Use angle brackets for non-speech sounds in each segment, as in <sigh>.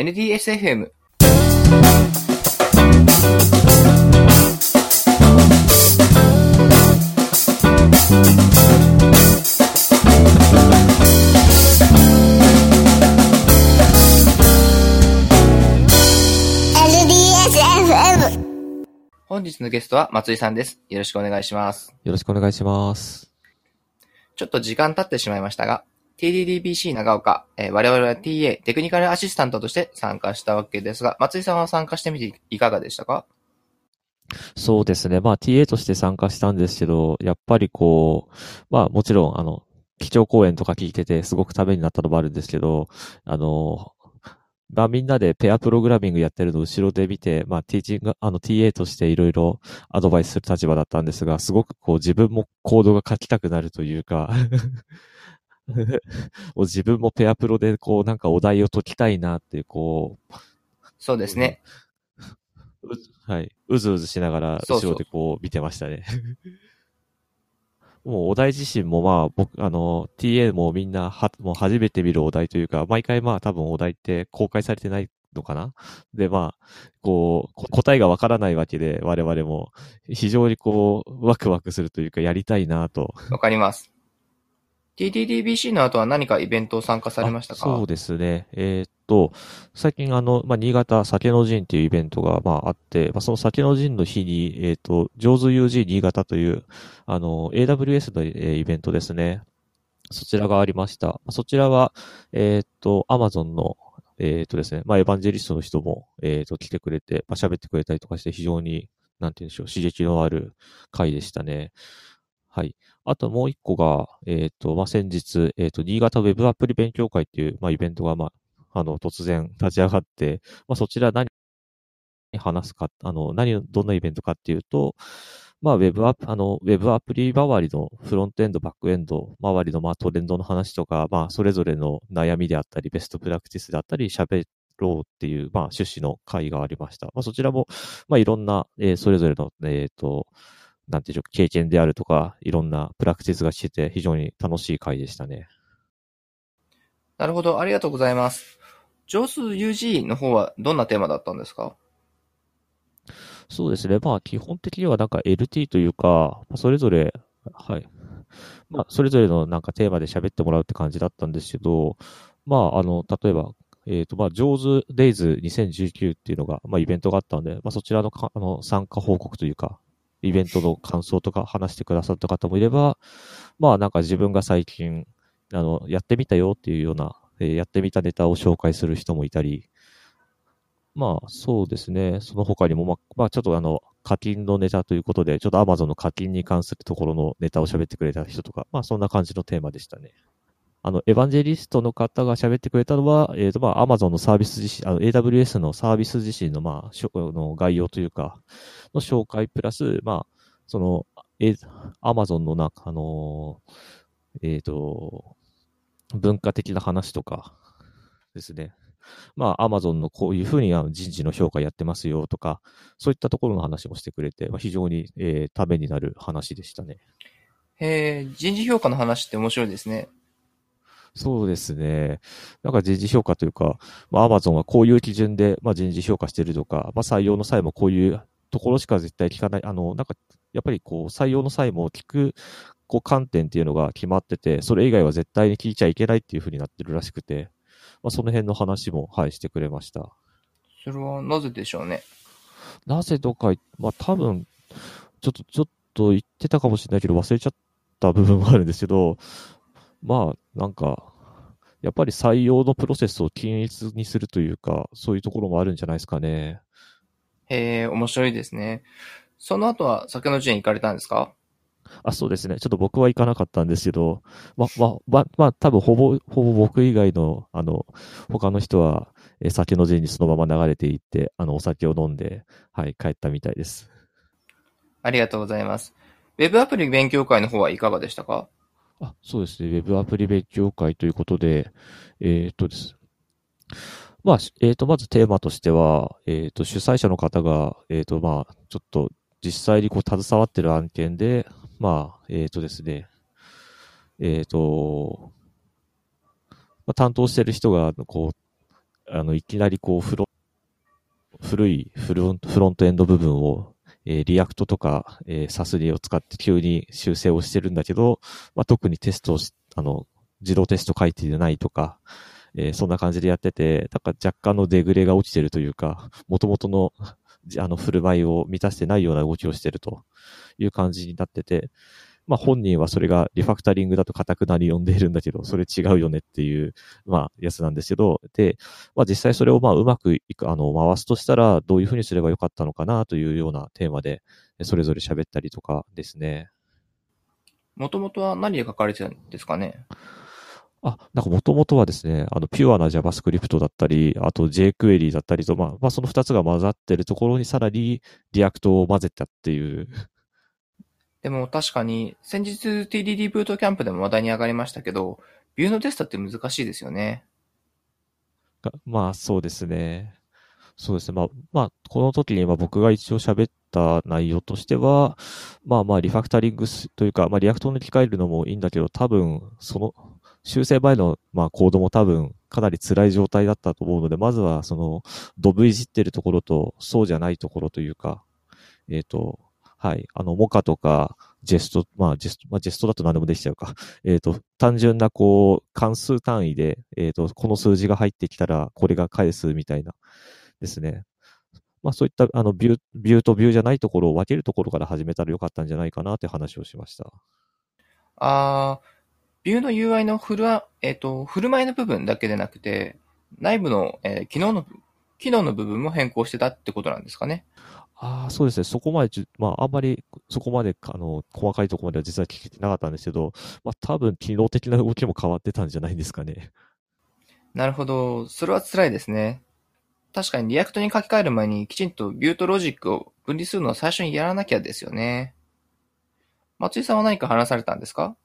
NDSFM。本日のゲストは松井さんです。よろしくお願いします。よろしくお願いします。ちょっと時間経ってしまいましたが、TDDBC 長岡、えー我々は TA、テクニカルアシスタントとして参加したわけですが、松井さんは参加してみていかがでしたか？そうですね。まあ TA として参加したんですけど、やっぱりこう、まあもちろんあの、基調講演とか聞いててすごくためになったのもあるんですけど、あの、まあみんなでペアプログラミングやってるのを後ろで見て、まあティーチング、あの TA としていろいろアドバイスする立場だったんですが、すごくこう自分もコードが書きたくなるというか、<laughs> 自分もペアプロでこうなんかお題を解きたいなっていうこう、そうですね。うはい。うずうずしながら、そうそう後ろでこう見てましたね。<laughs> もうお題自身もまあ、僕、あの、TA もみんなは、もう初めて見るお題というか、毎回まあ多分お題って公開されてないのかな？で、まあ、こう、こ答えがわからないわけで、我々も非常にこう、ワクワクするというか、やりたいなと。わかります。TDDBC の後は何かイベントを参加されましたか？そうですね。えーっと、最近あの、まあ、新潟酒の陣っていうイベントが、まあ、あって、まあ、その酒の陣の日に、えーっと、上手 UG 新潟という、あの、AWS の、えーイベントですね。そちらがありました。そちらは、えーっと、Amazon の、えーっとですね、まあ、エヴァンジェリストの人も、えーっと、来てくれて、まあ、喋ってくれたりとかして、非常に、なんて言うんでしょう、刺激のある回でしたね。はい。あともう一個が、えっ、と、まあ、先日、えっ、と、新潟ウェブアプリ勉強会っていう、まあ、イベントが、まあ、あの、突然立ち上がって、まあ、そちら何話すか、あの、何、どんなイベントかっていうと、まあ、ウェブアプ、あの、ウェブアプリ周りのフロントエンド、バックエンド周りの、まあ、トレンドの話とか、まあ、それぞれの悩みであったり、ベストプラクティスであったり、喋ろうっていう、まあ、趣旨の会がありました。まあ、そちらも、まあ、いろんな、えーそれぞれの、えっ、と、なんていう経験であるとか、いろんなプラクティスがしてて、非常に楽しい回でしたね。なるほど、ありがとうございます。上数 UG の方はどんなテーマだったんですか？そうですね。まあ、基本的にはなんか LT というか、まあそれぞれ、はい。まあ、それぞれのなんかテーマで喋ってもらうって感じだったんですけど、まあ、あの、例えば、えっ、と、まあ、上手 Days 2019っていうのが、まあ、イベントがあったんで、まあ、そちらのかあの参加報告というか、イベントの感想とか話してくださった方もいれば、まあ、なんか自分が最近、あの、やってみたよっていうような、えーやってみたネタを紹介する人もいたり、まあ、そうですね。その他にも、まあ、まあ、ちょっとあの、課金のネタということで、ちょっと Amazon の課金に関するところのネタを喋ってくれた人とか、まあ、そんな感じのテーマでしたね。あの、エヴァンジェリストの方が喋ってくれたのは、えっ、と、まあ、Amazon のサービス自身、あの、AWS のサービス自身の、まあ、しょの概要というか、の紹介プラス、まあ、その、え、Amazon のなんか、あのーえっ、と、文化的な話とかですね。まあ、アマゾンのこういうふうに人事の評価やってますよとか、そういったところの話もしてくれて、まあ、非常に、えーためになる話でしたね。へえ、人事評価の話って面白いですね。そうですね。なんか人事評価というか、まあ、アマゾンはこういう基準で、まあ、人事評価してるとか、まあ、採用の際もこういうところしか絶対聞かない。あの、なんか、やっぱりこう、採用の際も聞く、こう、観点っていうのが決まってて、それ以外は絶対に聞いちゃいけないっていうふうになってるらしくて、まあ、その辺の話も、はい、してくれました。それはなぜでしょうね？なぜとか、まあ多分、ちょっと、ちょっと言ってたかもしれないけど忘れちゃった部分もあるんですけど、まあなんか、やっぱり採用のプロセスを均一にするというか、そういうところもあるんじゃないですかね。へえ、面白いですね。その後は酒の陣行かれたんですか？あ、そうですね。ちょっと僕は行かなかったんですけど、ま、ま、ま、まあ多分ほぼ、ほぼ僕以外の、あの、他の人は、え酒の陣にそのまま流れていって、あの、お酒を飲んで、はい、帰ったみたいです。ありがとうございます。ウェブアプリ勉強会の方はいかがでしたか？あ、そうですね。ウェブアプリ勉強会ということで、えーっとです。まあ、えーっと、まずテーマとしては、えーっと、主催者の方が、えーっと、まあ、ちょっと実際にこう携わってる案件で、まあ、えーっとですね、えーっと、まあ、担当してる人が、こう、あの、いきなりこう、フロ、古いフロフロントエンド部分を、えー、 React とか、えー、サスリーを使って急に修正をしてるんだけど、まあ、特にテストを、あの、自動テスト書いてないとか、えー、そんな感じでやってて、だか若干のデグレが落ちてるというか、元々の、あの、振る舞いを満たしてないような動きをしてるという感じになってて、まあ本人はそれがリファクタリングだと固くなり呼んでいるんだけど、それ違うよねっていう、まあやつなんですけど、で、まあ実際それをまあうまくいく、あの、回すとしたらどういうふうにすればよかったのかなというようなテーマで、それぞれ喋ったりとかですね。もともとは何で書かれてたんですかね？あ、なんかもともとはですね、あの、ピュアな JavaScript だったり、あと jQuery だったりと、まあ、まあ、その二つが混ざってるところにさらにReact を混ぜたっていうでも確かに、先日 TDD ブートキャンプでも話題に上がりましたけど、ビューのテストって難しいですよね。まあ、そうですね。そうですね。まあ、まあ、この時に僕が一応喋った内容としては、まあまあ、リファクタリングというか、まあ、 React に置き換えるのもいいんだけど、多分、その、修正前の、まあ、コードも多分、かなり辛い状態だったと思うので、まずは、その、ドブいじってるところと、そうじゃないところというか、えっ、ー、と、はい。あの、モカとか、ジェスト、まあ、ジェスト、まあ、ジェストだと何でもできちゃうか。<laughs> えっ、ー、と、単純な、こう、関数単位で、えっ、ー、と、この数字が入ってきたら、これが返すみたいな、ですね。まあ、そういった、あの、ビュー、ビューとビューじゃないところを分けるところから始めたらよかったんじゃないかなって話をしました。あ、ビューの UI のフル、えっ、ー、と、振る舞いの部分だけでなくて、内部の、えー、機能の、機能の部分も変更してたってことなんですかね。ああ、そうですね。そこまでまあ、あんまり、そこまで、あの、細かいところまでは実は聞けてなかったんですけど、まあ、多分、機能的な動きも変わってたんじゃないですかね。なるほど。それは辛いですね。確かに React に書き換える前にきちんとビューとロジックを分離するのは最初にやらなきゃですよね。松井さんは何か話されたんですか？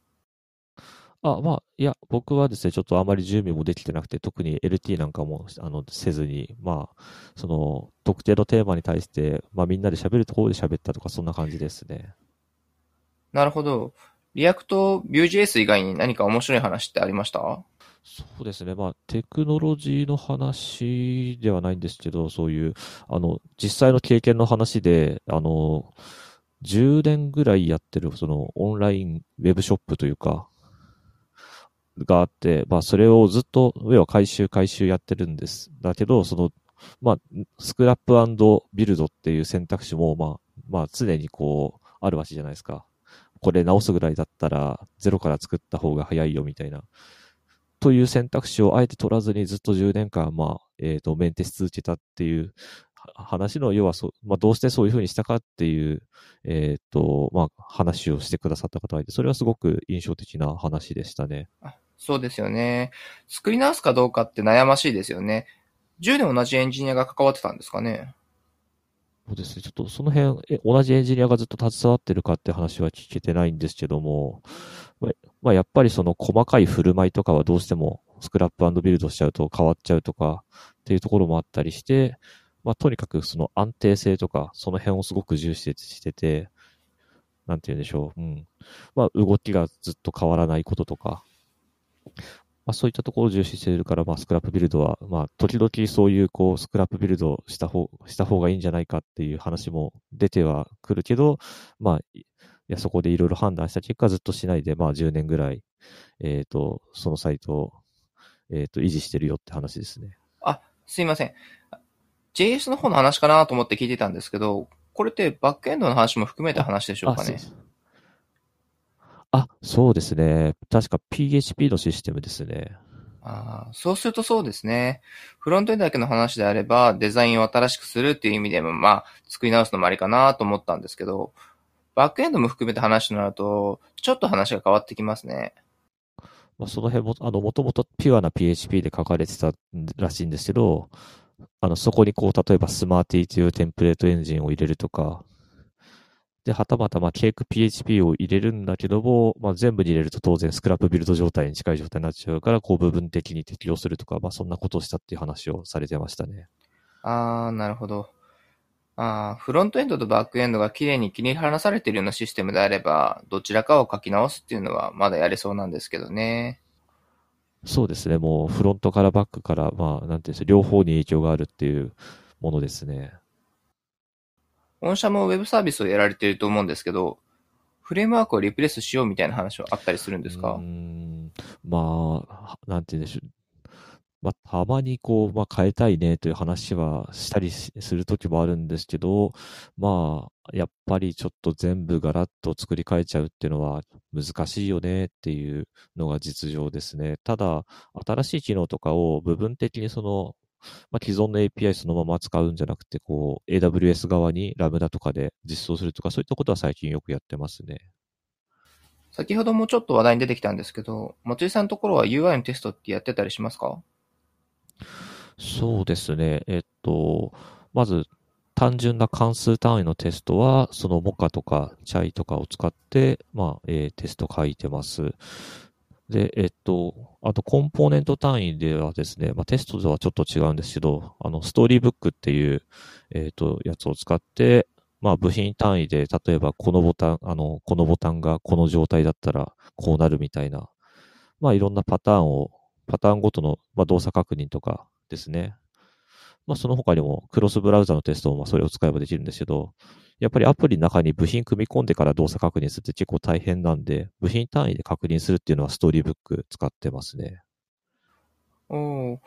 あ、まあ、いや、僕はですね、ちょっとあまり準備もできてなくて、特に LT なんかも、あの、せずに、まあ、その、特定のテーマに対して、まあ、みんなで喋るところで喋ったとか、そんな感じですね。なるほど。 React、Vue.js 以外に何か面白い話ってありました？そうですね。まあ、テクノロジーの話ではないんですけど、そういう、あの、実際の経験の話で、あの、10年ぐらいやってる、その、オンラインウェブショップというか、があって、まあ、それをずっと、上は回収回収やってるんです。だけど、その、まあ、スクラップビルドっていう選択肢も、まあ、まあ、常にこう、あるわけじゃないですか。これ直すぐらいだったら、ゼロから作った方が早いよ、みたいな。という選択肢をあえて取らずにずっと10年間、まあ、えっ、ー、と、メンテし続けたっていう話の、要はそ、まあ、どうしてそういうふうにしたかっていう、えっ、ー、と、まあ、話をしてくださった方がいて、それはすごく印象的な話でしたね。そうですよね。作り直すかどうかって悩ましいですよね。10年同じエンジニアが関わってたんですかね。そうですね。ちょっとその辺、え同じエンジニアがずっと携わってるかって話は聞けてないんですけども、まあ、やっぱりその細かい振る舞いとかはどうしてもスクラップビルドしちゃうと変わっちゃうとかっていうところもあったりして、まあ、とにかくその安定性とか、その辺をすごく重視してて、なんて言うんでしょう。うん。まあ、動きがずっと変わらないこととか、まあ、そういったところを重視しているから、まあ、スクラップビルドは、まあ、時々そういう、こう、スクラップビルドした方、した方がいいんじゃないかっていう話も出てはくるけど、まあ、いや、そこでいろいろ判断した結果、ずっとしないで、まあ、10年ぐらい、えっ、ー、と、そのサイトを、えっ、ー、と、維持してるよって話ですね。あ、すいません。JS の方の話かなと思って聞いてたんですけど、これってバックエンドの話も含めた話でしょうかね？あ、そうですね。確か PHP のシステムですね。あそうするとそうですね。フロントエンドだけの話であれば、デザインを新しくするっていう意味でも、まあ、作り直すのもありかなと思ったんですけど、バックエンドも含めて話となると、ちょっと話が変わってきますね。まあ、その辺も、あの、もともとピュアな PHP で書かれてたらしいんですけど、あの、そこにこう、例えばスマーティーというテンプレートエンジンを入れるとか、で、はたまた、まあ、ケーク PHP を入れるんだけども、まあ、全部に入れると当然スクラップビルド状態に近い状態になっちゃうから、こう、部分的に適用するとか、まあ、そんなことをしたっていう話をされてましたね。あー、なるほど。あフロントエンドとバックエンドが綺麗に切り離されているようなシステムであれば、どちらかを書き直すっていうのはまだやれそうなんですけどね。そうですね。もうフロントからバックから、まあ、なんていうんですか、両方に影響があるっていうものですね。御社もウェブサービスをやられていると思うんですけど、フレームワークをリプレイスしようみたいな話はあったりするんですか？うんまあ、なんて言うんでしょう。まあ、たまにこう、まあ、変えたいねという話はしたりするときもあるんですけど、まあ、やっぱりちょっと全部ガラッと作り変えちゃうっていうのは難しいよねっていうのが実情ですね。ただ、新しい機能とかを部分的にその、まあ、既存の API そのまま使うんじゃなくて、こう、AWS 側にラムダとかで実装するとか、そういったことは最近よくやってますね。先ほどもちょっと話題に出てきたんですけど、松井さんのところは UI のテストってやってたりしますか？そうですね。えっと、まず、単純な関数単位のテストは、そのモカとかチャイとかを使って、まあ、えーテスト書いてます。で、えっと、あとコンポーネント単位ではですね、まあ、テストとはちょっと違うんですけど、あの、ストーリーブックっていう、えっと、やつを使って、まあ、部品単位で、例えばこのボタン、あの、このボタンがこの状態だったらこうなるみたいな、まあ、いろんなパターンを、パターンごとの、まあ、動作確認とかですね。まあ、その他にも、クロスブラウザのテストも、まあ、それを使えばできるんですけど、やっぱりアプリの中に部品組み込んでから動作確認するって結構大変なんで、部品単位で確認するっていうのは Storybook 使ってますね。おー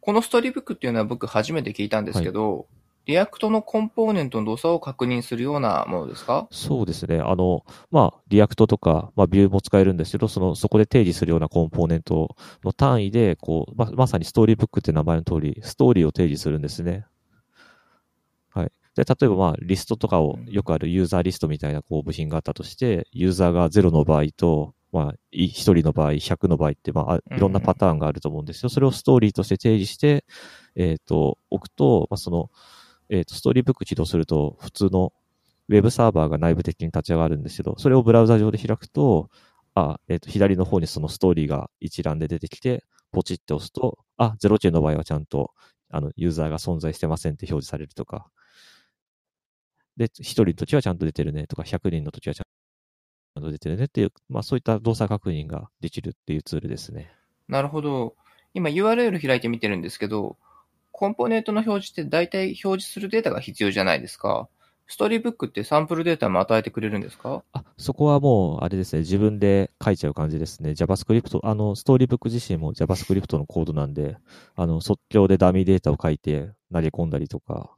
この Storybook っていうのは僕初めて聞いたんですけど、 React のコンポーネントの動作を確認するようなものですか？そうですね。あの、まあ、 React とか、まあ、 Vue も使えるんですけど、その、そこで定義するようなコンポーネントの単位で、こう、ま、まさに Storybook って名前の通り、ストーリーを定義するんですね。はい。で、例えば、まあ、リストとかを、よくあるユーザーリストみたいな、こう、部品があったとして、ユーザーが0の場合と、まあ、い1人の場合、100の場合って、まああ、いろんなパターンがあると思うんですよ。それをストーリーとして定義して、えっ、と、置くと、まあ、その、えっ、と、ストーリーブック起動すると、普通のウェブサーバーが内部的に立ち上がるんですけど、それをブラウザ上で開くと、あ、えっ、と、左の方にそのストーリーが一覧で出てきて、ポチって押すと、あ、0件の場合はちゃんと、あの、ユーザーが存在してませんって表示されるとか。で、1人の時はちゃんと出てるねとか、100人の時はちゃんと出てるねっていう、まあそういった動作確認ができるっていうツールですね。なるほど。今 URL 開いて見てるんですけど、コンポーネントの表示って大体表示するデータが必要じゃないですか。ストーリーブックってサンプルデータも与えてくれるんですか？あ、そこはもう、あれですね、自分で書いちゃう感じですね。JavaScript、あの、ストーリーブック自身も JavaScript のコードなんで、あの、即興でダミーデータを書いて投げ込んだりとか、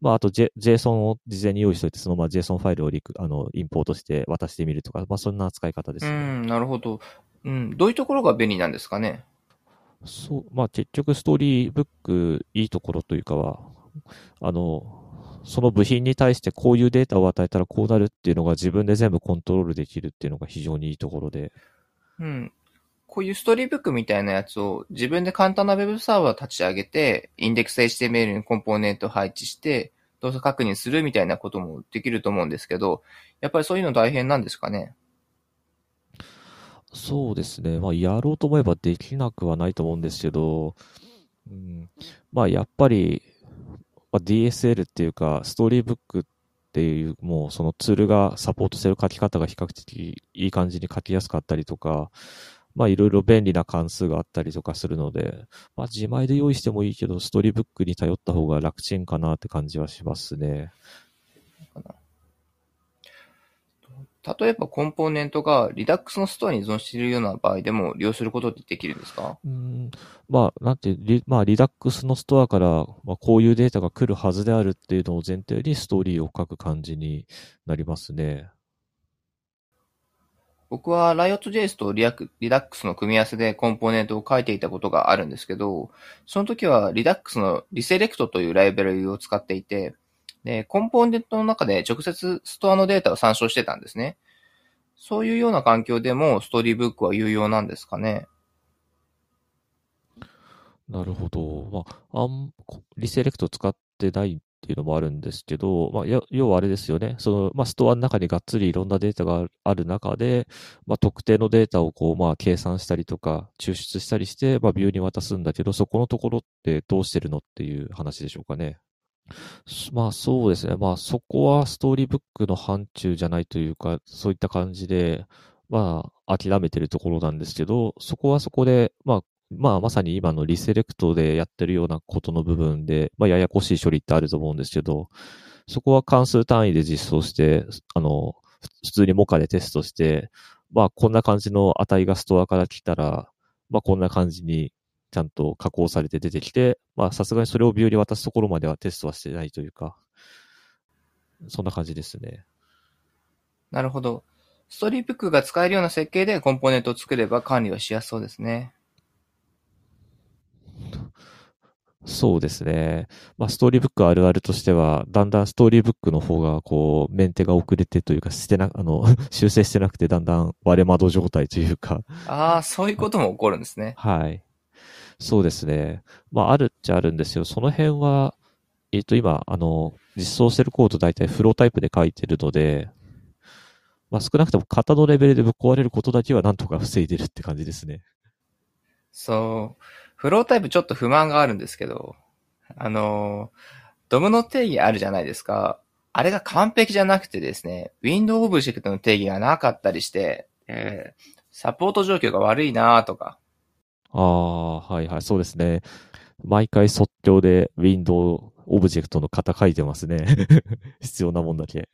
まあ、あと、J、JSON を事前に用意しておいて、そのまま JSON ファイルをリク、あの、インポートして渡してみるとか、まあ、そんな使い方ですね。うん、なるほど。うん、どういうところが便利なんですかね？そう、まあ、結局ストーリーブックいいところというかは、あの、その部品に対してこういうデータを与えたらこうなるっていうのが自分で全部コントロールできるっていうのが非常にいいところで。うん。こういうストーリーブックみたいなやつを自分で簡単なウェブサーバー立ち上げて、インデックス HTML にコンポーネントを配置して、動作確認するみたいなこともできると思うんですけど、やっぱりそういうの大変なんですかね？そうですね。まあ、やろうと思えばできなくはないと思うんですけど、うん、まあ、やっぱり、まあ、DSL っていうか、ストーリーブックっていう、もうそのツールがサポートしてる書き方が比較的いい感じに書きやすかったりとか、まあ、いろいろ便利な関数があったりとかするので、まあ、自前で用意してもいいけど、ストーリーブックに頼った方が楽ちんかなって感じはしますね。例えばコンポーネントが Redux のストアに依存しているような場合でも利用することってできるんですか？うんまあ、なんて、リまあ、リダックスのストアから、まあ、こういうデータが来るはずであるっていうのを前提にストーリーを書く感じになりますね。僕は Riot.js と Redux の組み合わせでコンポーネントを書いていたことがあるんですけど、その時は Redux の Reselect というライブラリを使っていて、で、コンポーネントの中で直接ストアのデータを参照してたんですね。そういうような環境でもストーリーブックは有用なんですかね。なるほど。まあ、あん、こリセレクト使ってないっていうのもあるんですけど、まあ、要はあれですよね。その、まあ、ストアの中にがっつりいろんなデータがある中で、まあ、特定のデータをこう、まあ、計算したりとか、抽出したりして、まあ、ビューに渡すんだけど、そこのところってどうしてるのっていう話でしょうかね。まあそうですね。まあそこはストーリーブックの範疇じゃないというか、そういった感じで、まあ、諦めてるところなんですけど、そこはそこで、まあ、まあ、まさに今のリセレクトでやってるようなことの部分で、まあ、ややこしい処理ってあると思うんですけど、そこは関数単位で実装して、あの、普通にモカでテストして、まあ、こんな感じの値がストアから来たら、まあ、こんな感じにちゃんと加工されて出てきて、まあ、さすがにそれをビューに渡すところまではテストはしてないというか、そんな感じですね。なるほど。ストリーブックが使えるような設計でコンポーネントを作れば管理はしやすそうですね。そうですね。まあ、ストーリーブックあるあるとしては、だんだんストーリーブックの方が、こう、メンテが遅れてというか、してな、<laughs> あの、修正してなくて、だんだん割れ窓状態というか。ああ、そういうことも起こるんですね。はい。そうですね。まあ、あるっちゃあるんですよ。その辺は、えっ、ー、と、今、あの、実装してるコード大体フロータイプで書いてるので、まあ、少なくとも型のレベルでぶっ壊れることだけはなんとか防いでるって感じですね。そう。フロータイプちょっと不満があるんですけど、あの、ドムの定義あるじゃないですか。あれが完璧じゃなくてですね、ウィンドウオブジェクトの定義がなかったりして、えー、サポート状況が悪いなとか。ああ、はいはい、そうですね。毎回即興でウィンドウオブジェクトの型書いてますね。<laughs> 必要なもんだけ。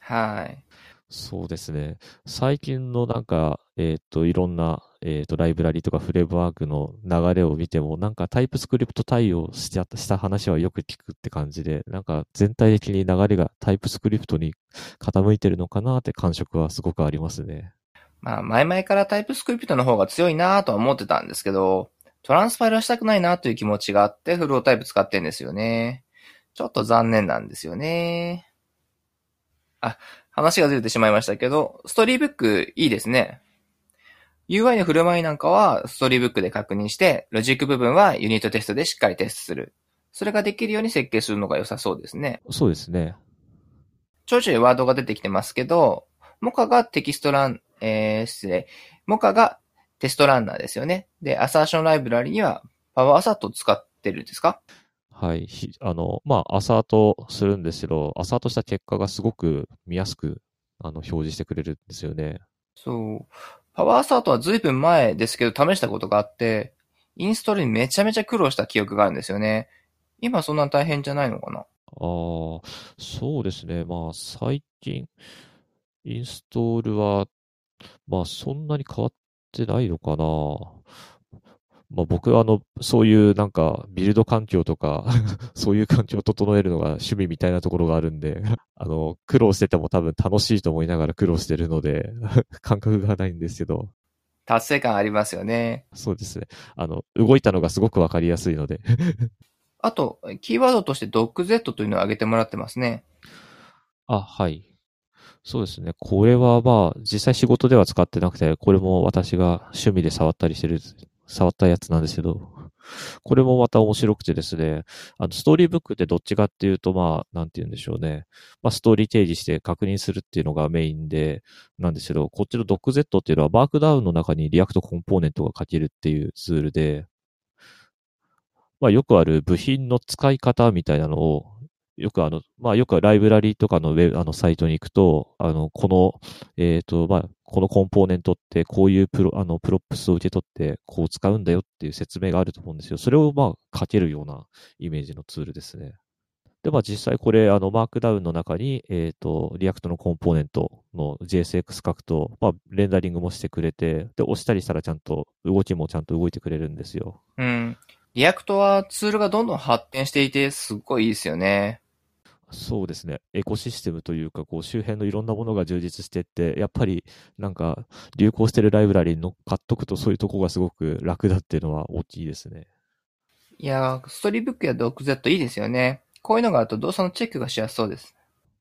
はい。そうですね。最近のなんか、えっ、ー、と、いろんな、えっ、ー、と、ライブラリとかフレームワークの流れを見ても、なんかタイプスクリプト対応しちゃった、した話はよく聞くって感じで、なんか全体的に流れがタイプスクリプトに傾いてるのかなって感触はすごくありますね。まあ、前々からタイプスクリプトの方が強いなとは思ってたんですけど、トランスファイルはしたくないなという気持ちがあって、フロータイプ使ってんですよね。ちょっと残念なんですよね。あ、話がずれてしまいましたけど、ストーリーブックいいですね。UI の振る舞いなんかはストーリーブックで確認して、ロジック部分はユニットテストでしっかりテストする。それができるように設計するのが良さそうですね。そうですね。ちょいちょいワードが出てきてますけど、モカがテキストラン、えー、失礼。モカがテストランナーですよね。で、アサーションライブラリにはパワーアサートを使ってるんですか？はい。あの、まあ、アサートするんですけど、アサートした結果がすごく見やすく、あの、表示してくれるんですよね。そう。パワーサートは随分前ですけど試したことがあって、インストールにめちゃめちゃ苦労した記憶があるんですよね。今そんな大変じゃないのかな？ああ、そうですね。まあ、最近、インストールは、まあ、そんなに変わってないのかな。まあ、僕はあの、そういうなんか、ビルド環境とか <laughs> そういう環境を整えるのが趣味みたいなところがあるんであの、苦労してても多分楽しいと思いながら苦労してるので <laughs> 感覚がないんですけど。達成感ありますよね。そうですね。あの、動いたのがすごくわかりやすいので <laughs> あと、キーワードとして DocZ というのを挙げてもらってますね。あ、はい。そうですね。これはまあ、実際仕事では使ってなくて、これも私が趣味で触ったりしてる触ったやつなんですけど、これもまた面白くてですね、あの、ストーリーブックってどっちかっていうと、まあ、なんて言うんでしょうね。まあ、ストーリー提示して確認するっていうのがメインで、なんですけど、こっちの Docz っていうのはマークダウンの中に React コンポーネントが書けるっていうツールで、まあ、よくある部品の使い方みたいなのをよくあの、まあよくライブラリとかのウェブ、あのサイトに行くと、あの、この、えっ、ー、と、まあ、このコンポーネントってこういうプロ、あの、プロップスを受け取ってこう使うんだよっていう説明があると思うんですよ。それをまあ書けるようなイメージのツールですね。で、まあ実際これ、あの、マークダウンの中に、えっ、ー、と、 React のコンポーネントの JSX 書くと、まあ、レンダリングもしてくれて、で、押したりしたらちゃんと、動きもちゃんと動いてくれるんですよ。うん。 React はツールがどんどん発展していて、すっごいいいですよね。そうですね。エコシステムというか、こう、周辺のいろんなものが充実してって、やっぱり、なんか、流行してるライブラリに乗っかっとくと、そういうとこがすごく楽だっていうのは大きいですね。いやー、ストーリーブックやドック Z いいですよね。こういうのがあると動作のチェックがしやすそうです。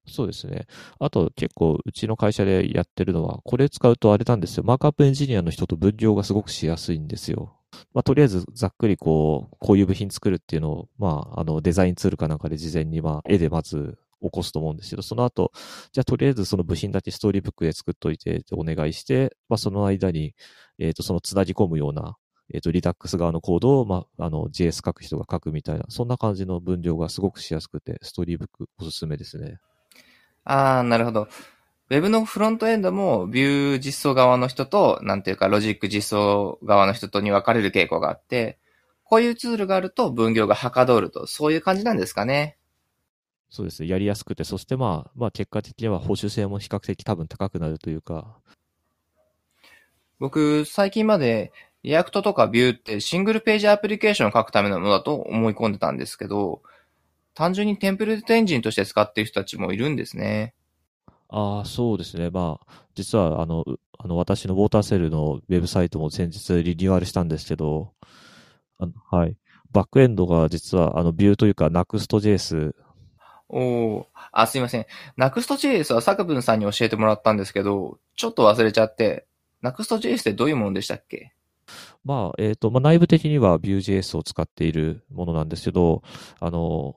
そうですね。あと結構うちの会社でやってるのは、これ使うとあれなんですよ。マークアップエンジニアの人と分業がすごくしやすいんですよ。まあ、とりあえずざっくりこう、こういう部品作るっていうのを、まあ、あのデザインツールかなんかで事前にまあ、絵でまず起こすと思うんですけど、その後、じゃあとりあえずその部品だけストーリーブックで作っといてお願いして、まあ、その間に、えっ、ー、と、その繋ぎ込むような、えっ、ー、と、リダックス側のコードを、まあ、あの、JS 書く人が書くみたいな、そんな感じの分量がすごくしやすくて、ストーリーブックおすすめですね。ああ、なるほど。Web のフロントエンドもビュー実装側の人と、なんていうかロジック実装側の人とに分かれる傾向があって、こういうツールがあると分業がはかどると、そういう感じなんですかね。そうですね。やりやすくて、そしてまあ、まあ結果的には保守性も比較的多分高くなるというか、僕、最近まで、 React とか Vue ってシングルページアプリケーションを書くためのものだと思い込んでたんですけど、単純にテンプレートエンジンとして使っている人たちもいるんですね。ああ、そうですね。まあ、実は、あの、うあの、私のウォーターセルのウェブサイトも先日リニューアルしたんですけど、あのはい。バックエンドが実は、あの、ビューというか、Next.js、おー。あ、すいません。Next.js は坂文さんに教えてもらったんですけど、ちょっと忘れちゃって、Next.js ってどういうものでしたっけ？まあ、えっ、と、まあ、内部的には Vue.js を使っているものなんですけど、あの、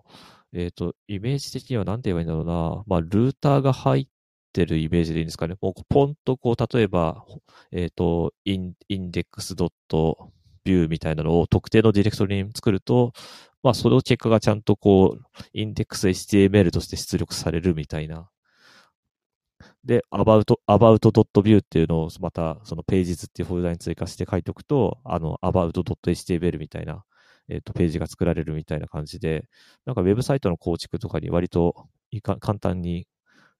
えっ、と、イメージ的には何て言えばいいんだろうな。まあ、ルーターが入ってるイメージでいいんですかね。もう、ポンとこう、例えば、えっ、と、 index.vue みたいなのを特定のディレクトリに作ると、まあ、その結果がちゃんとこう、 index.html として出力されるみたいな。で、about, about.vue っていうのをまたその pages っていうフォルダに追加して書いておくと、あの about.html みたいな、えっ、と、ページが作られるみたいな感じで、なんかウェブサイトの構築とかに割といか簡単に、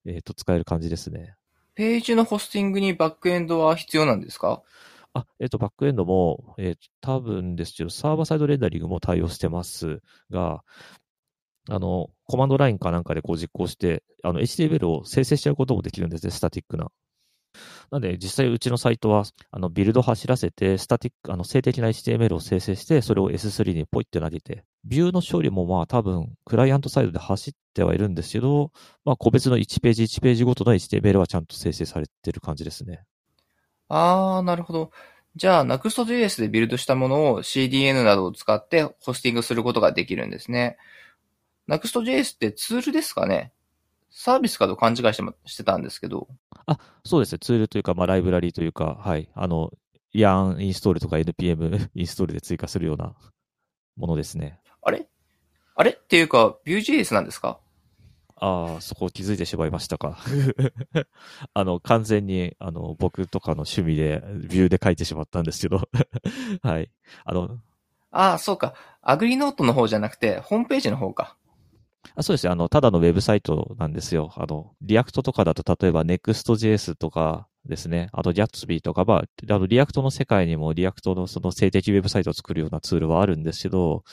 えっ、と、使える感じですね。ページのホスティングにバックエンドは必要なんですか？あ、えっ、と、バックエンドも、えっ、と、多分ですけど、サーバーサイドレンダリングも対応してますが、あの、コマンドラインかなんかでこう実行して、あの、HTML を生成しちゃうこともできるんですね、スタティックな。なんで、実際うちのサイトは、あの、ビルド走らせて、スタティック、あの、静的な HTML を生成して、それを S3 にポイって投げて、ビューの処理もまあ多分、クライアントサイドで走ってはいるんですけど、まあ個別の1ページ1ページごとの HTML はちゃんと生成されてる感じですね。あー、なるほど。じゃあ、Next.js でビルドしたものを CDN などを使ってホスティングすることができるんですね。Next.js ってツールですかね？サービスかと勘違いしてましてたんですけど。そうですね、ツールというか、まあライブラリーというか、はい、あの、YARN インストールとか NPM インストールで追加するようなものですね。あれ？あれ？っていうか、Vue.js なんですか？ああ、そこ気づいてしまいましたか。<laughs> あの、完全に、あの、僕とかの趣味で、 Vue で書いてしまったんですけど。<laughs> はい。あの、ああ、そうか。アグリノートの方じゃなくて、ホームページの方か。あそうですね。あの、ただのウェブサイトなんですよ。あの、 React とかだと、例えば Next.js とかですね。あと Gatsby とか、まあ、あの、 React の世界にも React のその静的ウェブサイトを作るようなツールはあるんですけど、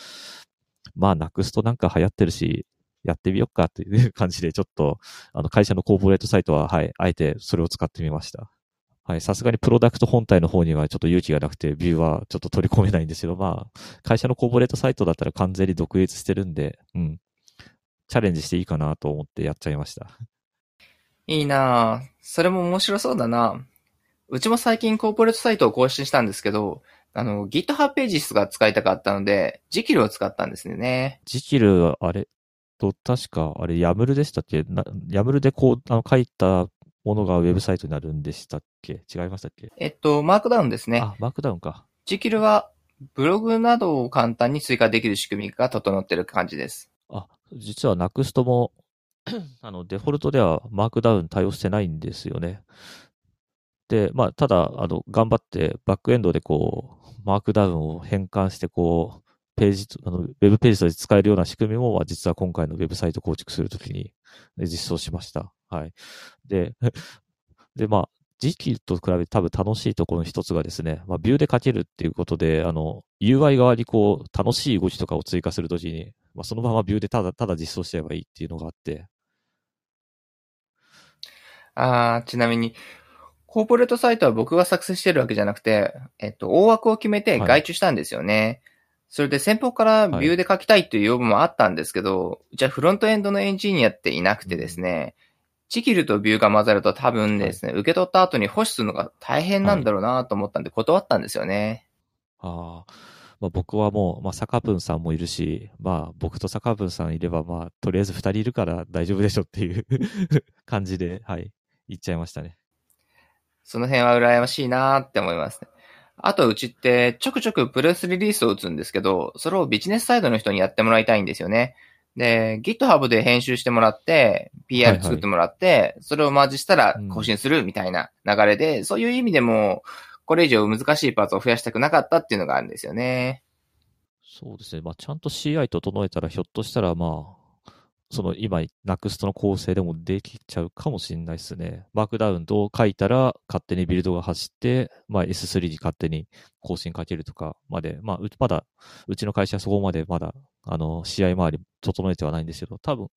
まあ、Next なんか流行ってるし、やってみよっかっていう感じで、ちょっと、あの、会社のコーポレートサイトは、はい、あえてそれを使ってみました。はい、さすがにプロダクト本体の方にはちょっと勇気がなくて、ビューはちょっと取り込めないんですけど、まあ、会社のコーポレートサイトだったら完全に独立してるんで、うん。チャレンジしていいかなと思ってやっちゃいました。いいなぁ。それも面白そうだなうちも最近コーポレートサイトを更新したんですけど、あの、GitHub ページスが使いたかったので、ジキルを使ったんですね。ジキル、あれ？と、確か、あれ、ヤムルでしたっけ？なヤムルでこう、あの、書いたものがウェブサイトになるんでしたっけ？違いましたっけ？えっと、マークダウンですね。あ、マークダウンか。ジキルは、ブログなどを簡単に追加できる仕組みが整っている感じです。あ、実は Next も、<coughs> あの、デフォルトではマークダウン対応してないんですよね。で、まあ、ただ、あの、頑張ってバックエンドでこう、マークダウンを変換して、こう、ページと、あの、ウェブページとして使えるような仕組みも、まあ実は今回のウェブサイト構築するときにえ実装しました。はい。で、<laughs> で、まあ、時期と比べて多分楽しいところの一つがですね、まあ、ビューで書けるっていうことで、あの、UI 側にこう、楽しい動きとかを追加するときに、まあ、そのままビューでただ、ただ実装しちゃえばいいっていうのがあって、あーちなみに、コーポレートサイトは僕が作成してるわけじゃなくて、えっと、大枠を決めて外注したんですよね。それで先方からビューで書きたいという要望もあったんですけど、じゃあフロントエンドのエンジニアっていなくてですね、チキルとビューが混ざると多分ですね、受け取った後に保守するのが大変なんだろうなと思ったんで断ったんですよね。ああ、まあ、僕はもう、まあ、坂文さんもいるし、まあ、僕と坂文さんいれば、まあ、とりあえず二人いるから大丈夫でしょっていう <laughs> 感じで、はい、言っちゃいましたね。その辺は羨ましいなって思いますね。あと、うちって、ちょくちょくプレスリリースを打つんですけど、それをビジネスサイドの人にやってもらいたいんですよね。で、GitHub で編集してもらって、PR 作ってもらって、それをマージしたら更新するみたいな流れで、そういう意味でも、これ以上難しいパーツを増やしたくなかったっていうのがあるんですよね。そうですね。まあ、ちゃんと CI 整えたら、ひょっとしたら、まあ、その今、Next の構成でもできちゃうかもしれないですね。マークダウンどう書いたら、勝手にビルドが走って、まあ S3 に勝手に更新かけるとかまで、まあ、まだ、うちの会社はそこまでまだ、あの、試合周り整えてはないんですけど、多分、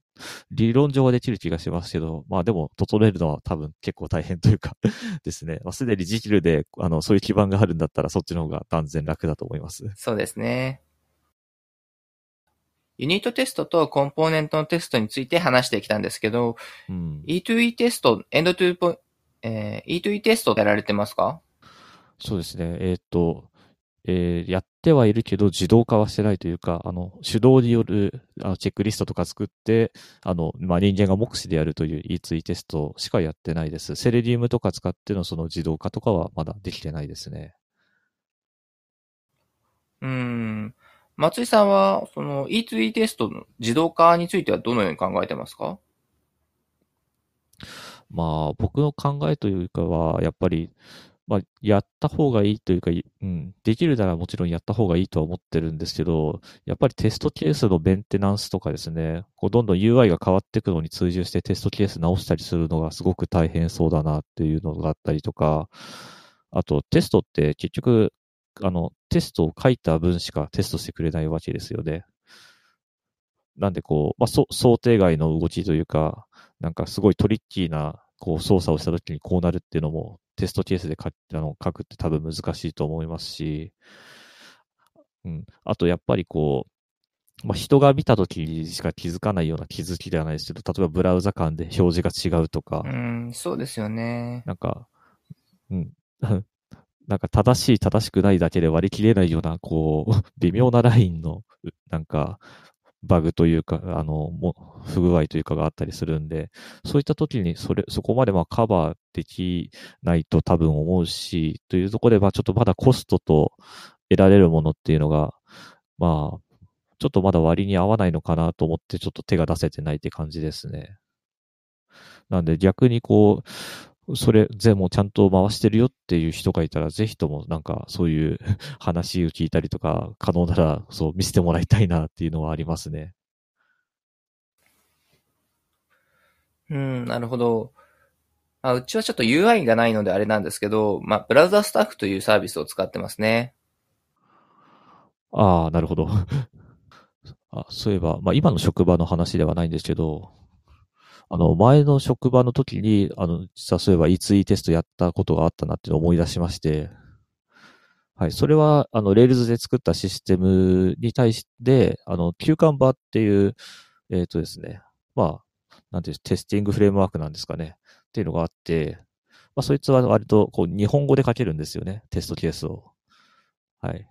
理論上はできる気がしますけど、まあでも、整えるのは多分結構大変というか <laughs> ですね。まあ、すでにジキルで、あの、そういう基盤があるんだったら、そっちの方が断然楽だと思います。そうですね。ユニットテストとコンポーネントのテストについて話してきたんですけど、うん。E2E テスト、エンドトゥーポ、えー E2E テストやられてますか？そうですね。えーっと、えーやってはいるけど、自動化はしてないというか、あの、手動によるあのチェックリストとか作って、あの、まあ、人間が目視でやるという E2E テストしかやってないです。セレリウムとか使ってのその自動化とかはまだできてないですね。うーん。松井さんは、その E2E テストの自動化についてはどのように考えてますか？まあ、僕の考えというかは、やっぱり、まあ、やった方がいいというか、うん、できるならもちろんやった方がいいとは思ってるんですけど、やっぱりテストケースのメンテナンスとかですね、こうどんどん UI が変わっていくのに追従してテストケース直したりするのがすごく大変そうだなっていうのがあったりとか、あとテストって結局、あの、テストを書いた分しかテストしてくれないわけですよね。なんでこう、まあ、そ想定外の動きというか、なんかすごいトリッキーな、こう操作をしたときにこうなるっていうのも、テストケースで書くあの書くって多分難しいと思いますし、うん。あとやっぱりこう、まあ、人が見たときしか気づかないような気づきではないですけど、例えばブラウザ間で表示が違うとかう、ーん、そうですよね。なんか、うん。なんか正しい正しくないだけで割り切れないような、こう、<laughs> 微妙なラインの、なんか、バグというか、あの、不具合というかがあったりするんで、そういった時にそれ、そこまでまあカバーできないと多分思うし、というところでまあちょっとまだコストと得られるものっていうのが、まあ、ちょっとまだ割に合わないのかなと思ってちょっと手が出せてないって感じですね。なんで逆にこう、それ全部ちゃんと回してるよっていう人がいたら、ぜひともなんかそういう <laughs> 話を聞いたりとか、可能ならそう見せてもらいたいなっていうのはありますね。うん、なるほど。まあ、うちはちょっと UI がないのであれなんですけど、まあ、ブラウザスタッフというサービスを使ってますね。ああ、なるほど。<laughs> あそういえば、まあ今の職場の話ではないんですけど、あの、前の職場の時に、あの、実はそういえば E2E テストやったことがあったなって思い出しまして、はい、それは、あの、Rails で作ったシステムに対して、あの、キューカンバーっていう、えっ、とですね、まあ、なんていう、テスティングフレームワークなんですかね、っていうのがあって、まあ、そいつは割と、こう、日本語で書けるんですよね、テストケースを。はい。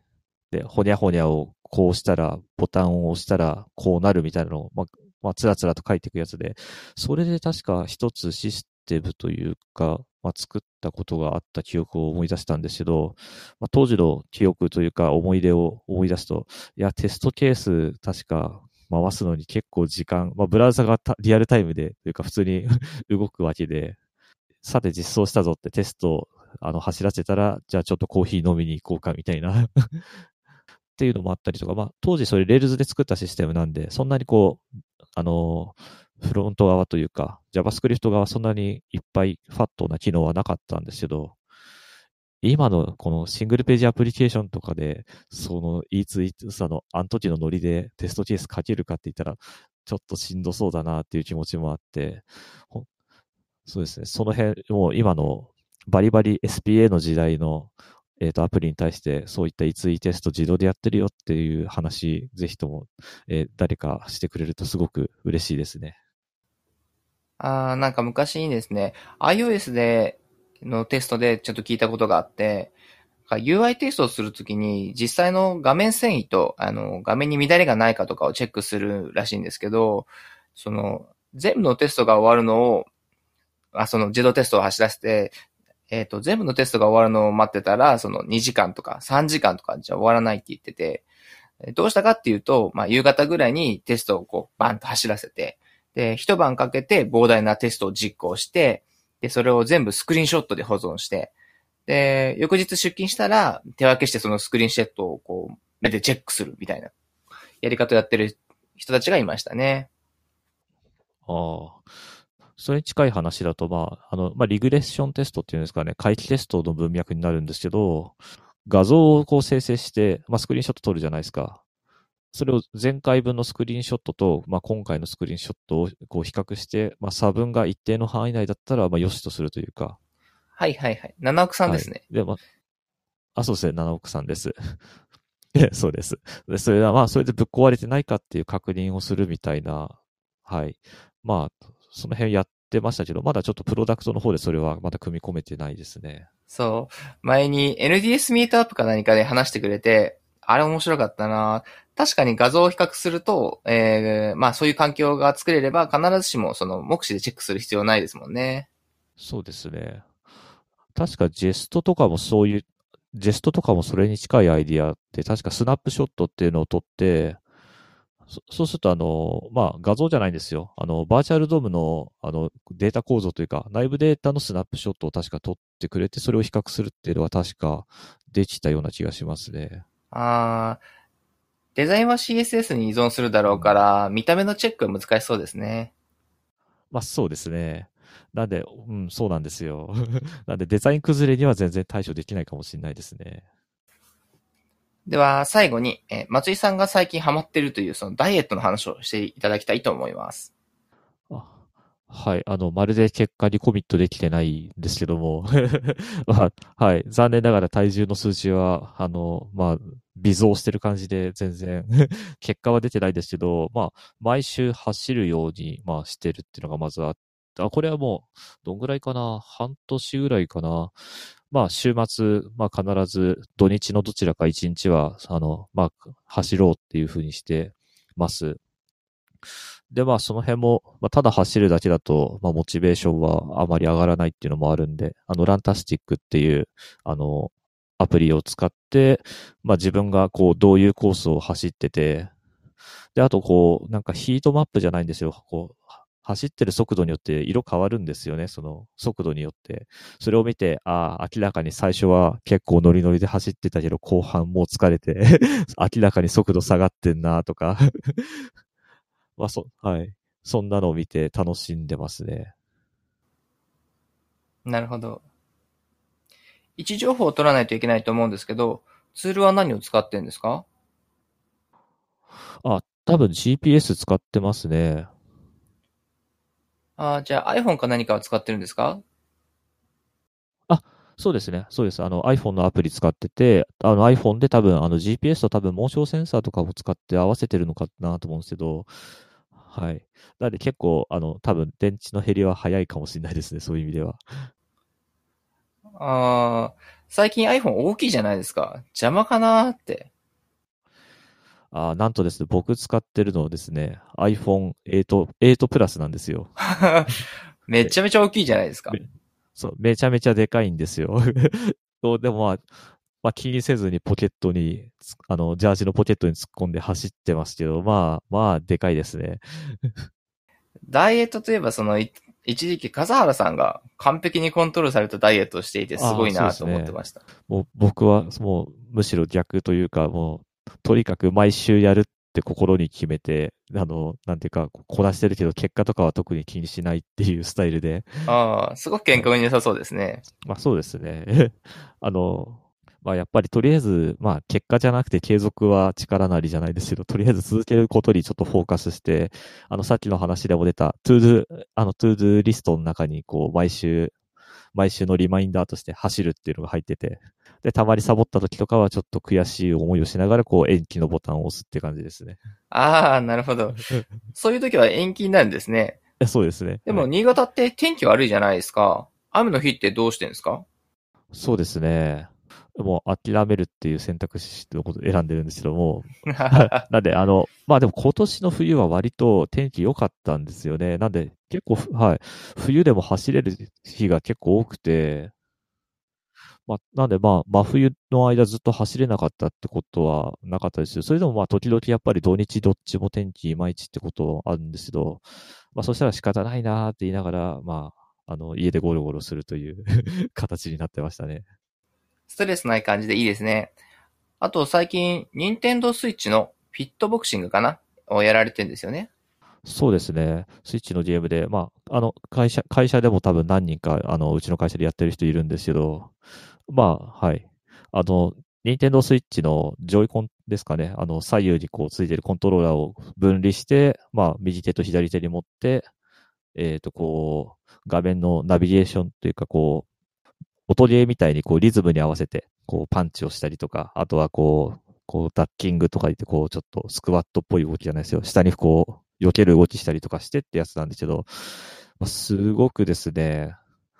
で、ほにゃほにゃをこうしたら、ボタンを押したら、こうなるみたいなのを、まあ、まあ、つらつらと書いていくやつで、それで確か一つシステムというか、まあ、作ったことがあった記憶を思い出したんですけど、まあ、当時の記憶というか思い出を思い出すと、いや、テストケース確か回すのに結構時間、まあ、ブラウザがリアルタイムで、というか普通に <laughs> 動くわけで、さて実装したぞってテストあの走らせたら、じゃあちょっとコーヒー飲みに行こうかみたいなっていうのもあったりとか、まあ、当時それ Rails で作ったシステムなんで、そんなにこう、あの、フロント側というか、JavaScript 側そんなにいっぱいファットな機能はなかったんですけど、今のこのシングルページアプリケーションとかで、その E2E のあの時のノリでテストケース書けるかって言ったら、ちょっとしんどそうだなっていう気持ちもあって、そうですね、その辺、もう今のバリバリ SPA の時代のえっ、と、アプリに対して、そういった E2E テスト自動でやってるよっていう話、ぜひとも、えー誰かしてくれるとすごく嬉しいですね。ああ、なんか昔にですね、iOS で、のテストでちょっと聞いたことがあって、UI テストをするときに実際の画面遷移と、あの、画面に乱れがないかとかをチェックするらしいんですけど、その、全部のテストが終わるのを、あ、その自動テストを走らせて、えっ、と、全部のテストが終わるのを待ってたら、その2時間とか3時間とかじゃ終わらないって言ってて、どうしたかっていうと、まあ、夕方ぐらいにテストをこう、バンと走らせて、で、一晩かけて膨大なテストを実行して、で、それを全部スクリーンショットで保存して、で、翌日出勤したら、手分けしてそのスクリーンショットをこう、目でチェックするみたいな、やり方をやってる人たちがいましたね。ああ。それに近い話だと、まあ、あの、まあ、リグレッションテストっていうんですかね、回帰テストの文脈になるんですけど、画像をこう生成して、まあ、スクリーンショット撮るじゃないですか。それを前回分のスクリーンショットと、まあ、今回のスクリーンショットをこう比較して、まあ、差分が一定の範囲内だったら、まあ、良しとするというか。はいはいはい。七億さんですね。はい、で、まあ、あ、そうですね。七億さんです。<laughs> そうです。で、それは、まあ、それでぶっ壊れてないかっていう確認をするみたいな、はい。まあ、その辺やってましたけど、まだちょっとプロダクトの方でそれはまだ組み込めてないですね。そう。前に NDS ミートアップか何かで話してくれて、あれ面白かったな確かに画像を比較すると、えー、まあそういう環境が作れれば必ずしもその目視でチェックする必要ないですもんね。そうですね。確かジェストとかもそういう、ジェストとかもそれに近いアイディアって、確かスナップショットっていうのを取って、そそうすると、あの、まあ、画像じゃないんですよ。あの、バーチャルドームの、あの、データ構造というか、内部データのスナップショットを確か取ってくれて、それを比較するっていうのは確かできたような気がしますね。ああ、デザインは CSS に依存するだろうから、見た目のチェックは難しそうですね。まあそうですね。なんで、うん、そうなんですよ。<laughs> なんでデザイン崩れには全然対処できないかもしれないですね。では、最後に、松井さんが最近ハマってるというそのダイエットの話をしていただきたいと思います。はい。あの、まるで結果にコミットできてないんですけども <laughs> まあ、はい。残念ながら体重の数字は、あの、まあ、微増してる感じで全然 <laughs> 結果は出てないですけど、まあ、毎週走るように、まあ、してるっていうのがまずあっ、あ、これはもう、どんぐらいかな？半年ぐらいかな？まあ、週末、まあ、必ず土日のどちらか一日は、あの、まあ、走ろうっていうふうにしてます。で、まあ、その辺も、まあ、ただ走るだけだと、まあ、モチベーションはあまり上がらないっていうのもあるんで、あの、ランタスティックっていう、あの、アプリを使って、まあ、自分がこう、どういうコースを走ってて、で、あとこう、なんかヒートマップじゃないんですよ。こう、走ってる速度によって色変わるんですよね、その速度によって。それを見て、ああ、明らかに最初は結構ノリノリで走ってたけど、後半もう疲れて <laughs> 明らかに速度下がってんなとか <laughs> まあそ、はい。そんなのを見て楽しんでますね。なるほど。位置情報を取らないといけないと思うんですけど、ツールは何を使ってんですか？あ、多分 GPS 使ってますね。あじゃあ iPhone か何かを使ってるんですか？あ、そうですね。そうです。あの iPhone のアプリ使ってて、あの iPhone で多分あの GPS と多分モーションセンサーとかを使って合わせてるのかなと思うんですけど、はい。なので結構、あの、多分電池の減りは早いかもしれないですね、そういう意味では。ああ、最近 iPhone 大きいじゃないですか。邪魔かなって。あなんとですね、僕使ってるのですね、iPhone 8、8プラスなんですよ。<laughs> めちゃめちゃ大きいじゃないですか。そう、めちゃめちゃでかいんですよ。<laughs> そう、でもまあ、まあ気にせずにポケットに、あの、ジャージのポケットに突っ込んで走ってますけど、まあ、まあ、でかいですね。<laughs> ダイエットといえば、その、一時期、笠原さんが完璧にコントロールされたダイエットをしていて、すごいなと思ってました。ね、もう僕は、もう、むしろ逆というか、もう、とにかく毎週やるって心に決めて、あの、なんていうか、こなしてるけど、結果とかは特に気にしないっていうスタイルで。ああ、すごく健康に良さそうですね。<laughs> まあそうですね。<laughs> あの、まあやっぱりとりあえず、まあ結果じゃなくて継続は力なりじゃないですけど、とりあえず続けることにちょっとフォーカスして、あのさっきの話でも出た、 ToDo、あの ToDo リストの中にこう毎週、毎週のリマインダーとして走るっていうのが入ってて、で、たまにサボった時とかはちょっと悔しい思いをしながら、こう延期のボタンを押すって感じですね。ああ、なるほど。<laughs> そういう時は延期になるんですね。そうですね。でも、新潟って天気悪いじゃないですか。雨の日ってどうしてんですか？そうですね。もう諦めるっていう選択肢のことを選んでるんですけども。<laughs> なんで、あの、まあでも今年の冬は割と天気良かったんですよね。なんで、結構、はい。冬でも走れる日が結構多くて、まあ、なんでまあ、真冬の間ずっと走れなかったってことはなかったですよ。それでもまあ、時々やっぱり土日どっちも天気いまいちってことはあるんですけど、まあ、そしたら仕方ないなーって言いながら、まあ、あの、家でゴロゴロするという <laughs> 形になってましたね。ストレスない感じでいいですね。あと最近、ニンテンドースイッチのフィットボクシングかな？をやられてるんですよね。そうですね。スイッチのゲームで、まあ、あの、会社、会社でも多分何人か、あの、うちの会社でやってる人いるんですけど、まあ、はい。あの、ニンテンドースイッチのジョイコンですかね。あの、左右にこうついてるコントローラーを分離して、まあ、右手と左手に持って、えっ、ー、と、こう、画面のナビゲーションというか、こう、音ゲーみたいにこうリズムに合わせて、こうパンチをしたりとか、あとはこう、こうダッキングとか言って、こうちょっとスクワットっぽい動きじゃないですよ。下にこう、避ける動きしたりとかしてってやつなんですけど、まあ、すごくですね、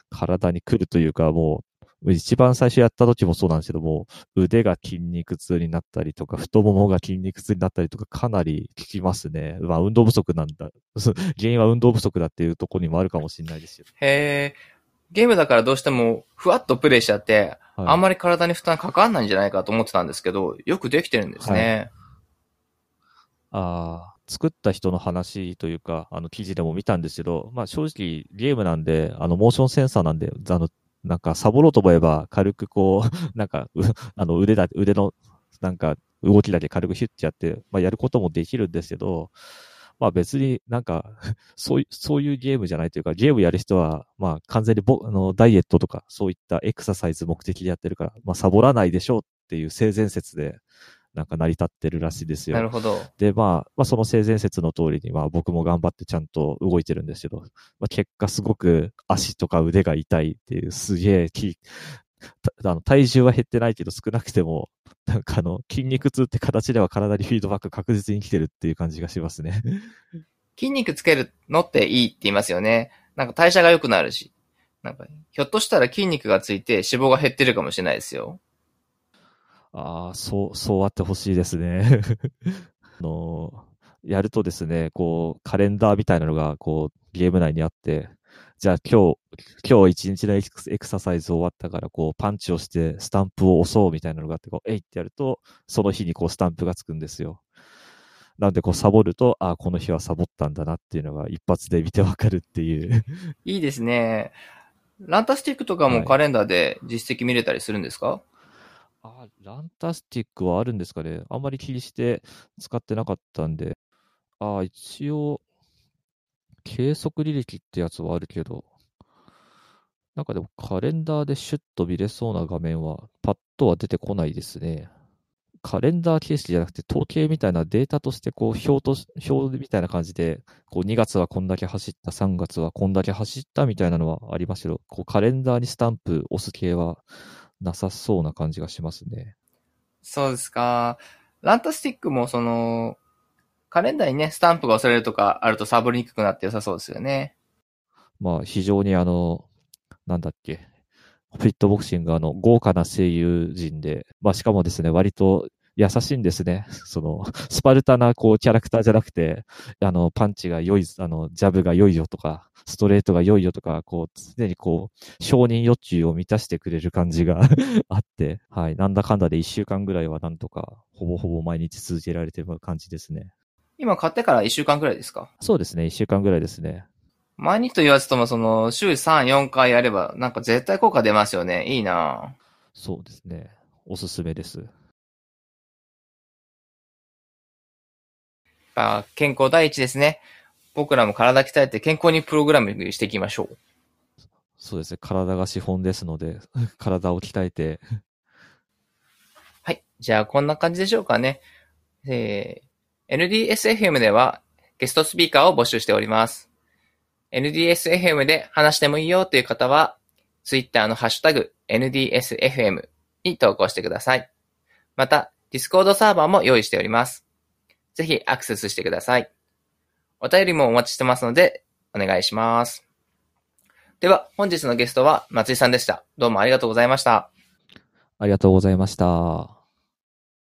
体に来るというか、もう、一番最初やった時もそうなんですけども、腕が筋肉痛になったりとか、太ももが筋肉痛になったりとか、かなり効きますね。まあ、運動不足なんだ。<laughs> 原因は運動不足だっていうところにもあるかもしれないですよ。へえ。ゲームだからどうしても、ふわっとプレイしちゃって、はい、あんまり体に負担かかんないんじゃないかと思ってたんですけど、よくできてるんですね。はい、ああ、作った人の話というか、あの記事でも見たんですけど、まあ正直ゲームなんで、あのモーションセンサーなんで、あの、なんかサボろうと思えば軽くこう、<laughs> なんか、あの腕だ、腕のなんか動きだけ軽くヒュッてやって、まあやることもできるんですけど、まあ別になんか、<laughs> そういう、そういうゲームじゃないというか、ゲームやる人は、まあ完全にぼ、あの、ダイエットとか、そういったエクササイズ目的でやってるから、まあサボらないでしょうっていう性善説で、なんか成り立ってるらしいですよ。なるほど。で、まあ、まあ、その性善説の通りに、まあ僕も頑張ってちゃんと動いてるんですけど、まあ結果すごく足とか腕が痛いっていうすげえき、あの体重は減ってないけど少なくても、なんかあの、筋肉痛って形では体にフィードバック確実に来てるっていう感じがしますね。筋肉つけるのっていいって言いますよね。なんか代謝が良くなるし。なんか、ひょっとしたら筋肉がついて脂肪が減ってるかもしれないですよ。ああ、そう、そうあってほしいですね。<laughs> あの、やるとですね、こう、カレンダーみたいなのが、こう、ゲーム内にあって、じゃあ今日、今日一日のエクササイズ終わったから、こう、パンチをして、スタンプを押そうみたいなのがあって、こう、えいってやると、その日にこう、スタンプがつくんですよ。なんで、こう、サボると、ああ、この日はサボったんだなっていうのが一発で見てわかるっていういいですね。ランタスティックとかもカレンダーで実績見れたりするんですか、はいあ、ランタスティックはあるんですかね。あんまり気にして使ってなかったんで。あ、一応、計測履歴ってやつはあるけど、なんかでもカレンダーでシュッと見れそうな画面はパッとは出てこないですね。カレンダー形式じゃなくて統計みたいなデータとしてこう表と、表みたいな感じで、こう2月はこんだけ走った、3月はこんだけ走ったみたいなのはありますけど、こうカレンダーにスタンプ押す系はなさそうな感じがしますね。そうですか。ランタスティックもその、カレンダーにね、スタンプが押されるとかあるとサボりにくくなって良さそうですよね。まあ、非常にあの、なんだっけ、フィットボクシングあの、豪華な声優陣で、まあしかもですね、割と優しいんですね。その、スパルタな、こう、キャラクターじゃなくて、あの、パンチが良い、あの、ジャブが良いよとか、ストレートが良いよとか、こう、常にこう、承認欲求を満たしてくれる感じが <laughs> あって、はい、なんだかんだで一週間ぐらいはなんとか、ほぼほぼ毎日続けられてる感じですね。今買ってから一週間ぐらいですか？そうですね、一週間ぐらいですね。毎日と言わずとも、その、週3、4回やれば、なんか絶対効果出ますよね。いいなそうですね。おすすめです。ぱ健康第一ですね。僕らも体鍛えて健康にプログラミングしていきましょう。そうですね。体が資本ですので、<laughs> 体を鍛えて。はい。じゃあ、こんな感じでしょうかね。えー、NDSFM ではゲストスピーカーを募集しております。NDSFM で話してもいいよという方は、Twitter のハッシュタグ NDSFM に投稿してください。また、Discord サーバーも用意しております。ぜひアクセスしてください。お便りもお待ちしてますので、お願いします。では、本日のゲストは松井さんでした。どうもありがとうございました。ありがとうございました。